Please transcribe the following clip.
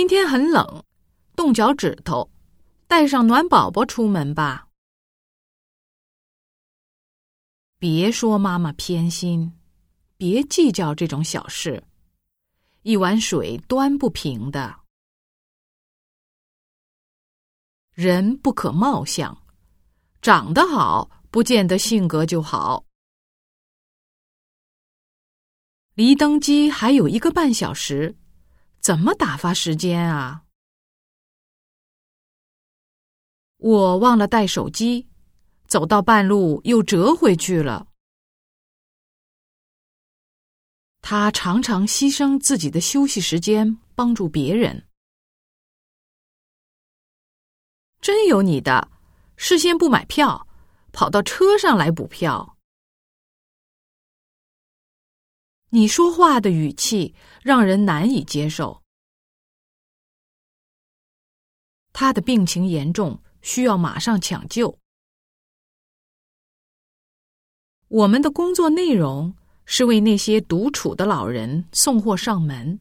今天很冷，冻脚趾头，带上暖宝宝出门吧。别说妈妈偏心，别计较这种小事，一碗水端不平的。人不可貌相，长得好不见得性格就好。离登机还有一个半小时，怎么打发时间啊？我忘了带手机，走到半路又折回去了。他常常牺牲自己的休息时间帮助别人，真有你的！事先不买票，跑到车上来补票。你说话的语气让人难以接受。他的病情严重，需要马上抢救。我们的工作内容是为那些独处的老人送货上门。